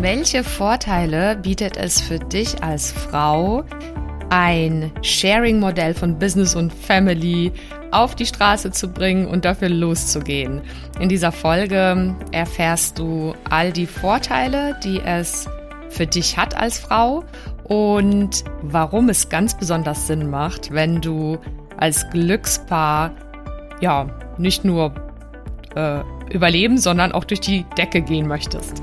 Welche Vorteile bietet es für dich als Frau, ein Sharing-Modell von Business und Family auf die Straße zu bringen und dafür loszugehen? In dieser Folge erfährst du all die Vorteile, die es für dich hat als Frau und warum es ganz besonders Sinn macht, wenn du als Glückspaar ja nicht nur äh, überleben, sondern auch durch die Decke gehen möchtest.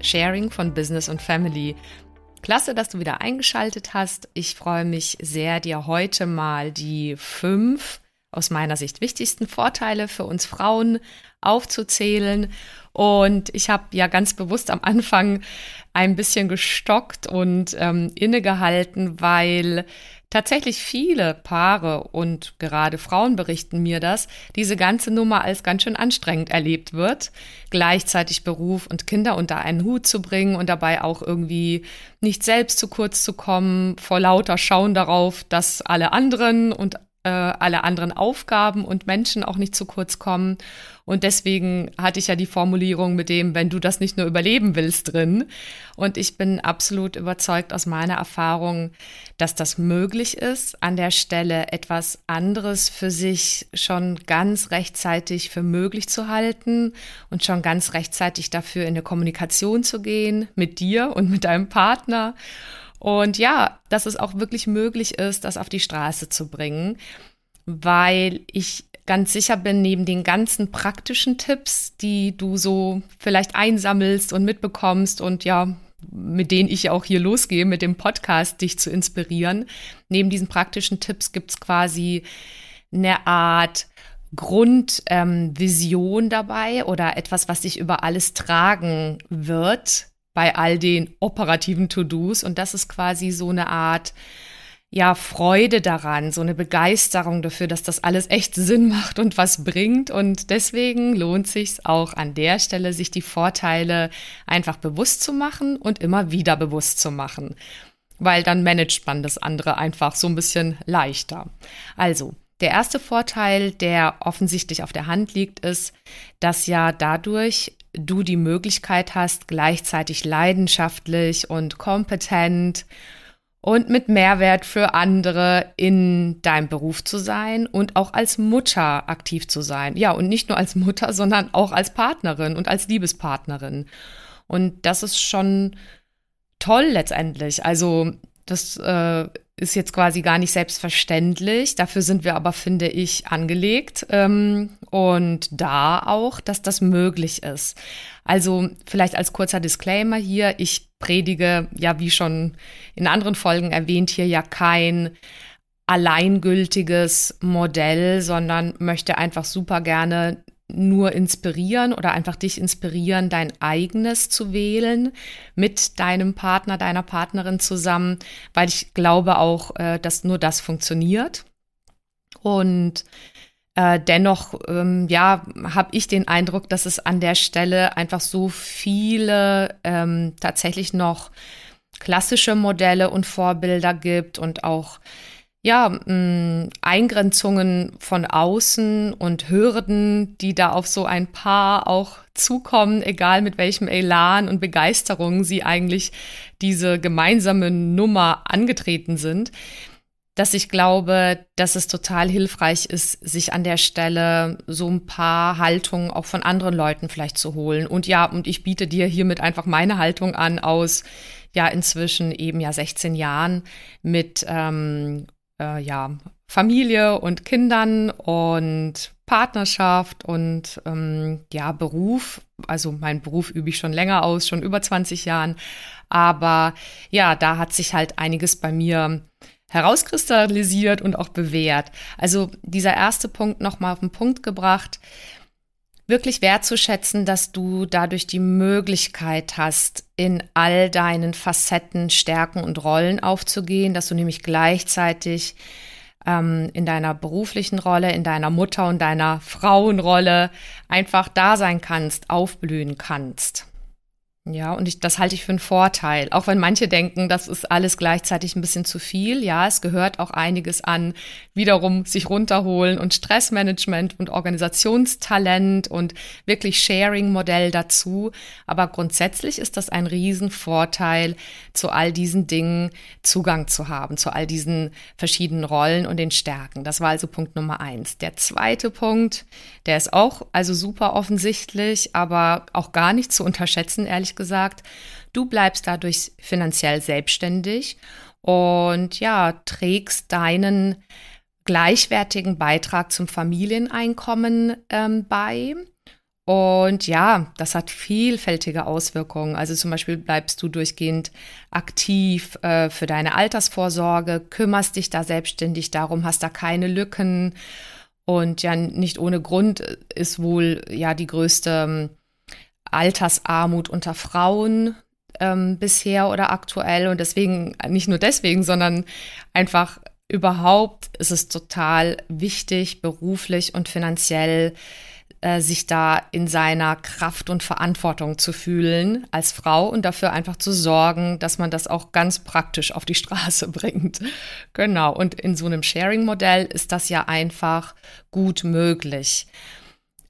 Sharing von Business und Family. Klasse, dass du wieder eingeschaltet hast. Ich freue mich sehr, dir heute mal die fünf aus meiner Sicht wichtigsten Vorteile für uns Frauen aufzuzählen. Und ich habe ja ganz bewusst am Anfang ein bisschen gestockt und ähm, innegehalten, weil tatsächlich viele Paare und gerade Frauen berichten mir das, diese ganze Nummer als ganz schön anstrengend erlebt wird, gleichzeitig Beruf und Kinder unter einen Hut zu bringen und dabei auch irgendwie nicht selbst zu kurz zu kommen, vor lauter Schauen darauf, dass alle anderen und äh, alle anderen Aufgaben und Menschen auch nicht zu kurz kommen. Und deswegen hatte ich ja die Formulierung mit dem, wenn du das nicht nur überleben willst, drin. Und ich bin absolut überzeugt aus meiner Erfahrung, dass das möglich ist, an der Stelle etwas anderes für sich schon ganz rechtzeitig für möglich zu halten und schon ganz rechtzeitig dafür in eine Kommunikation zu gehen mit dir und mit deinem Partner und ja, dass es auch wirklich möglich ist, das auf die Straße zu bringen, weil ich ganz sicher bin, neben den ganzen praktischen Tipps, die du so vielleicht einsammelst und mitbekommst und ja, mit denen ich auch hier losgehe, mit dem Podcast dich zu inspirieren, neben diesen praktischen Tipps gibt es quasi eine Art Grundvision ähm, dabei oder etwas, was dich über alles tragen wird, bei all den operativen To-Dos. Und das ist quasi so eine Art, ja, Freude daran, so eine Begeisterung dafür, dass das alles echt Sinn macht und was bringt. Und deswegen lohnt sich auch an der Stelle, sich die Vorteile einfach bewusst zu machen und immer wieder bewusst zu machen. Weil dann managt man das andere einfach so ein bisschen leichter. Also, der erste Vorteil, der offensichtlich auf der Hand liegt, ist, dass ja dadurch du die Möglichkeit hast, gleichzeitig leidenschaftlich und kompetent und mit Mehrwert für andere in deinem Beruf zu sein und auch als Mutter aktiv zu sein. Ja, und nicht nur als Mutter, sondern auch als Partnerin und als Liebespartnerin. Und das ist schon toll letztendlich. Also das äh, ist jetzt quasi gar nicht selbstverständlich. Dafür sind wir aber, finde ich, angelegt. Ähm, und da auch, dass das möglich ist. Also vielleicht als kurzer Disclaimer hier, ich predige ja, wie schon in anderen Folgen erwähnt, hier ja kein alleingültiges Modell, sondern möchte einfach super gerne nur inspirieren oder einfach dich inspirieren, dein eigenes zu wählen mit deinem Partner, deiner Partnerin zusammen, weil ich glaube auch, äh, dass nur das funktioniert. Und äh, dennoch, ähm, ja, habe ich den Eindruck, dass es an der Stelle einfach so viele ähm, tatsächlich noch klassische Modelle und Vorbilder gibt und auch ja, mh, Eingrenzungen von außen und Hürden, die da auf so ein Paar auch zukommen, egal mit welchem Elan und Begeisterung sie eigentlich diese gemeinsame Nummer angetreten sind. dass ich glaube, dass es total hilfreich ist, sich an der Stelle so ein paar Haltungen auch von anderen Leuten vielleicht zu holen. Und ja, und ich biete dir hiermit einfach meine Haltung an aus ja inzwischen eben ja 16 Jahren mit ähm, äh, ja Familie und Kindern und Partnerschaft und ähm, ja Beruf. Also mein Beruf übe ich schon länger aus, schon über 20 Jahren. Aber ja, da hat sich halt einiges bei mir herauskristallisiert und auch bewährt. Also dieser erste Punkt nochmal auf den Punkt gebracht, wirklich wertzuschätzen, dass du dadurch die Möglichkeit hast, in all deinen Facetten, Stärken und Rollen aufzugehen, dass du nämlich gleichzeitig ähm, in deiner beruflichen Rolle, in deiner Mutter- und deiner Frauenrolle einfach da sein kannst, aufblühen kannst. Ja, und ich, das halte ich für einen Vorteil. Auch wenn manche denken, das ist alles gleichzeitig ein bisschen zu viel. Ja, es gehört auch einiges an wiederum sich runterholen und Stressmanagement und Organisationstalent und wirklich Sharing-Modell dazu. Aber grundsätzlich ist das ein Riesenvorteil, zu all diesen Dingen Zugang zu haben, zu all diesen verschiedenen Rollen und den Stärken. Das war also Punkt Nummer eins. Der zweite Punkt, der ist auch also super offensichtlich, aber auch gar nicht zu unterschätzen, ehrlich gesagt. Du bleibst dadurch finanziell selbstständig und ja, trägst deinen gleichwertigen Beitrag zum Familieneinkommen ähm, bei. Und ja, das hat vielfältige Auswirkungen. Also zum Beispiel bleibst du durchgehend aktiv äh, für deine Altersvorsorge, kümmerst dich da selbstständig darum, hast da keine Lücken. Und ja, nicht ohne Grund ist wohl ja die größte ähm, Altersarmut unter Frauen ähm, bisher oder aktuell. Und deswegen, nicht nur deswegen, sondern einfach überhaupt ist es total wichtig, beruflich und finanziell äh, sich da in seiner Kraft und Verantwortung zu fühlen als Frau und dafür einfach zu sorgen, dass man das auch ganz praktisch auf die Straße bringt. Genau. Und in so einem Sharing-Modell ist das ja einfach gut möglich.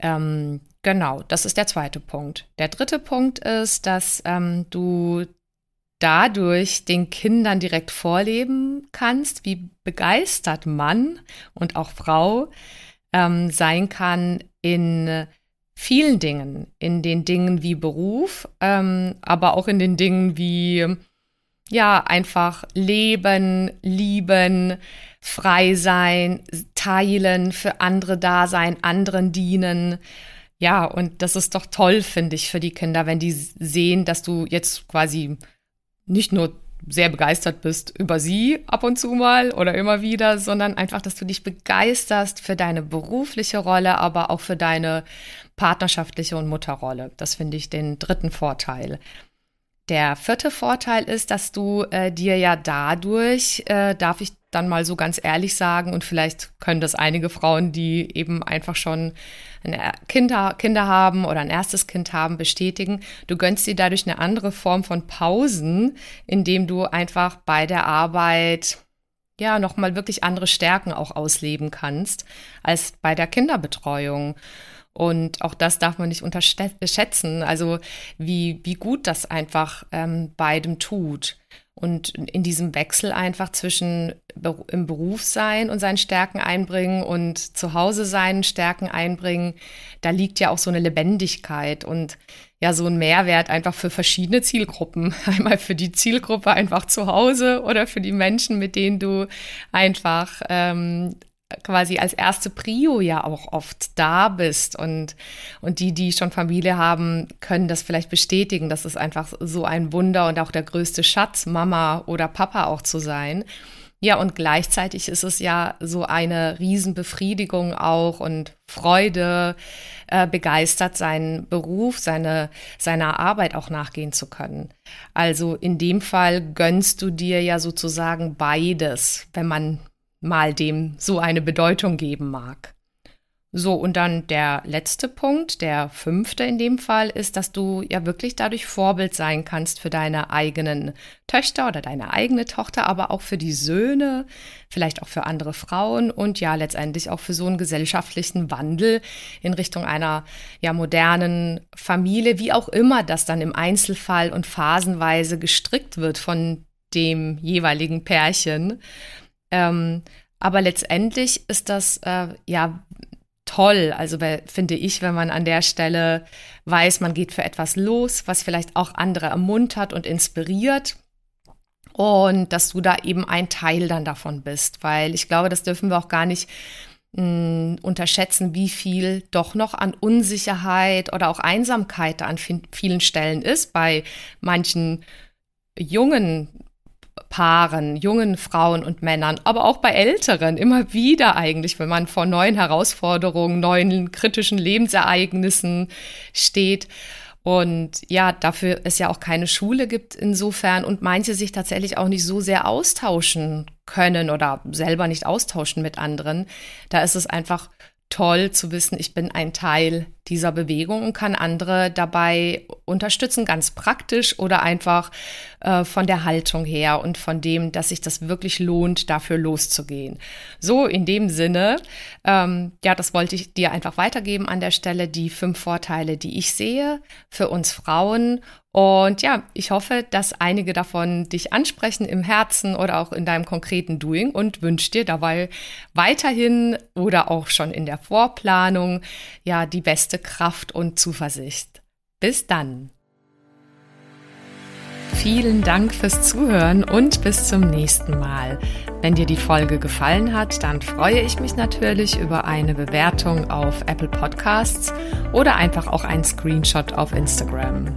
Ähm, Genau, das ist der zweite Punkt. Der dritte Punkt ist, dass ähm, du dadurch den Kindern direkt vorleben kannst, wie begeistert Mann und auch Frau ähm, sein kann in vielen Dingen, in den Dingen wie Beruf, ähm, aber auch in den Dingen wie ja, einfach leben, lieben, frei sein, teilen, für andere da sein, anderen dienen. Ja, und das ist doch toll, finde ich, für die Kinder, wenn die sehen, dass du jetzt quasi nicht nur sehr begeistert bist über sie ab und zu mal oder immer wieder, sondern einfach, dass du dich begeisterst für deine berufliche Rolle, aber auch für deine partnerschaftliche und Mutterrolle. Das finde ich den dritten Vorteil. Der vierte Vorteil ist, dass du äh, dir ja dadurch, äh, darf ich dann mal so ganz ehrlich sagen, und vielleicht können das einige Frauen, die eben einfach schon ein Kinder, Kinder haben oder ein erstes Kind haben, bestätigen, du gönnst dir dadurch eine andere Form von Pausen, indem du einfach bei der Arbeit ja nochmal wirklich andere Stärken auch ausleben kannst als bei der Kinderbetreuung. Und auch das darf man nicht unterschätzen, also wie, wie gut das einfach ähm, beidem tut. Und in diesem Wechsel einfach zwischen im Beruf sein und seinen Stärken einbringen und zu Hause seinen Stärken einbringen, da liegt ja auch so eine Lebendigkeit und ja so ein Mehrwert einfach für verschiedene Zielgruppen. Einmal für die Zielgruppe einfach zu Hause oder für die Menschen, mit denen du einfach ähm, quasi als erste Prio ja auch oft da bist und, und die, die schon Familie haben, können das vielleicht bestätigen. Das ist einfach so ein Wunder und auch der größte Schatz, Mama oder Papa auch zu sein. Ja, und gleichzeitig ist es ja so eine Riesenbefriedigung auch und Freude, äh, begeistert seinen Beruf, seine, seiner Arbeit auch nachgehen zu können. Also in dem Fall gönnst du dir ja sozusagen beides, wenn man mal dem so eine Bedeutung geben mag. So, und dann der letzte Punkt, der fünfte in dem Fall, ist, dass du ja wirklich dadurch Vorbild sein kannst für deine eigenen Töchter oder deine eigene Tochter, aber auch für die Söhne, vielleicht auch für andere Frauen und ja letztendlich auch für so einen gesellschaftlichen Wandel in Richtung einer ja modernen Familie, wie auch immer das dann im Einzelfall und phasenweise gestrickt wird von dem jeweiligen Pärchen. Ähm, aber letztendlich ist das äh, ja toll, also finde ich, wenn man an der Stelle weiß, man geht für etwas los, was vielleicht auch andere ermuntert und inspiriert. Und dass du da eben ein Teil dann davon bist, weil ich glaube, das dürfen wir auch gar nicht mh, hm, unterschätzen, wie viel doch noch an Unsicherheit oder auch Einsamkeit da an vielen Stellen ist. Bei manchen jungen Paaren, jungen Frauen und Männern, aber auch bei Älteren immer wieder eigentlich, wenn man vor neuen Herausforderungen, neuen kritischen Lebensereignissen steht. Und ja, dafür es ja auch keine Schule gibt insofern und manche sich tatsächlich auch nicht so sehr austauschen können oder selber nicht austauschen mit anderen. Da ist es einfach toll zu wissen, ich bin ein Teil dieser Bewegung und kann andere dabei unterstützen, ganz praktisch oder einfach äh, von der Haltung her und von dem, dass sich das wirklich lohnt, dafür loszugehen. So, in dem Sinne, ähm, ja, das wollte ich dir einfach weitergeben an der Stelle, die fünf Vorteile, die ich sehe für uns Frauen und ja, ich hoffe, dass einige davon dich ansprechen im Herzen oder auch in deinem konkreten Doing und wünsche dir dabei weiterhin oder auch schon in der Vorplanung ja die beste Kraft und Zuversicht. Bis dann. Vielen Dank fürs Zuhören und bis zum nächsten Mal. Wenn dir die Folge gefallen hat, dann freue ich mich natürlich über eine Bewertung auf Apple Podcasts oder einfach auch einen Screenshot auf Instagram.